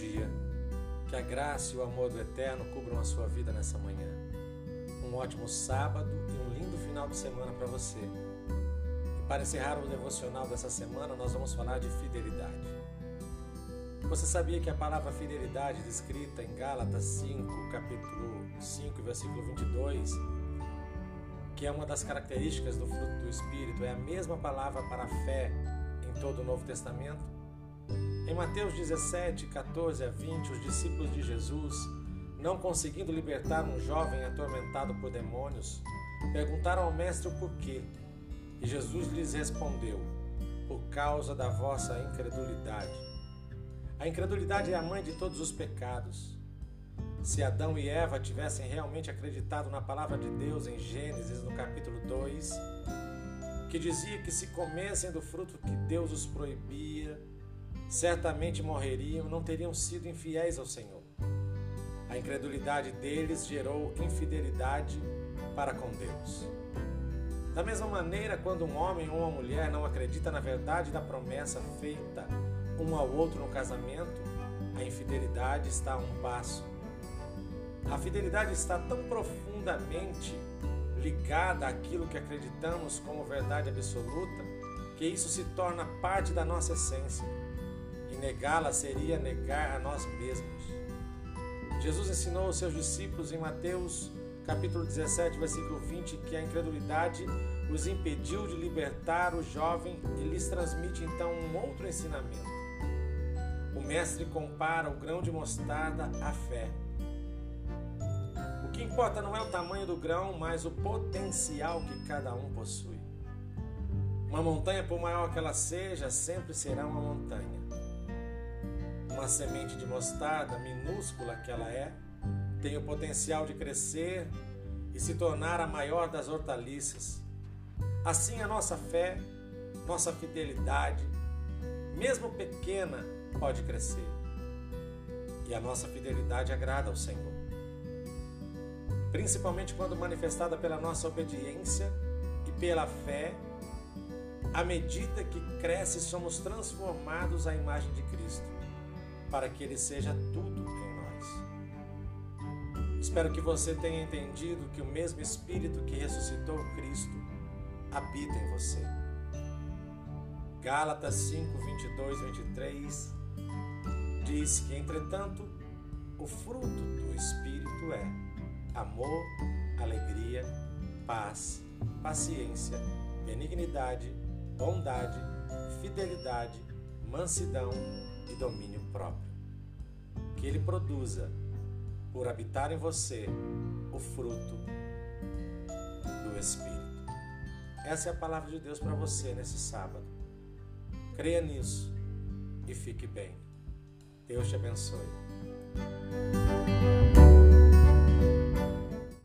dia. Que a graça e o amor do Eterno cubram a sua vida nessa manhã. Um ótimo sábado e um lindo final de semana para você. E para encerrar o devocional dessa semana, nós vamos falar de fidelidade. Você sabia que a palavra fidelidade, descrita em Gálatas 5, capítulo 5, versículo 22, que é uma das características do fruto do Espírito, é a mesma palavra para fé em todo o Novo Testamento? Em Mateus 17, 14 a 20, os discípulos de Jesus, não conseguindo libertar um jovem atormentado por demônios, perguntaram ao Mestre o porquê. E Jesus lhes respondeu: Por causa da vossa incredulidade. A incredulidade é a mãe de todos os pecados. Se Adão e Eva tivessem realmente acreditado na palavra de Deus em Gênesis, no capítulo 2, que dizia que se comessem do fruto que Deus os proibia, certamente morreriam, não teriam sido infiéis ao Senhor. A incredulidade deles gerou infidelidade para com Deus. Da mesma maneira, quando um homem ou uma mulher não acredita na verdade da promessa feita um ao outro no casamento, a infidelidade está a um passo. A fidelidade está tão profundamente ligada àquilo que acreditamos como verdade absoluta que isso se torna parte da nossa essência negá-la seria negar a nós mesmos. Jesus ensinou aos seus discípulos em Mateus capítulo 17, versículo 20, que a incredulidade os impediu de libertar o jovem e lhes transmite então um outro ensinamento. O mestre compara o grão de mostarda à fé. O que importa não é o tamanho do grão, mas o potencial que cada um possui. Uma montanha, por maior que ela seja, sempre será uma montanha uma semente de mostarda, minúscula que ela é, tem o potencial de crescer e se tornar a maior das hortaliças. Assim, a nossa fé, nossa fidelidade, mesmo pequena, pode crescer. E a nossa fidelidade agrada ao Senhor. Principalmente quando manifestada pela nossa obediência e pela fé, à medida que cresce, somos transformados à imagem de Cristo para que Ele seja tudo em nós. Espero que você tenha entendido que o mesmo Espírito que ressuscitou Cristo habita em você. Gálatas 5, 22, 23 diz que, entretanto, o fruto do Espírito é amor, alegria, paz, paciência, benignidade, bondade, fidelidade, mansidão e domínio próprio. Que Ele produza, por habitar em você, o fruto do Espírito. Essa é a palavra de Deus para você nesse sábado. Creia nisso e fique bem. Deus te abençoe.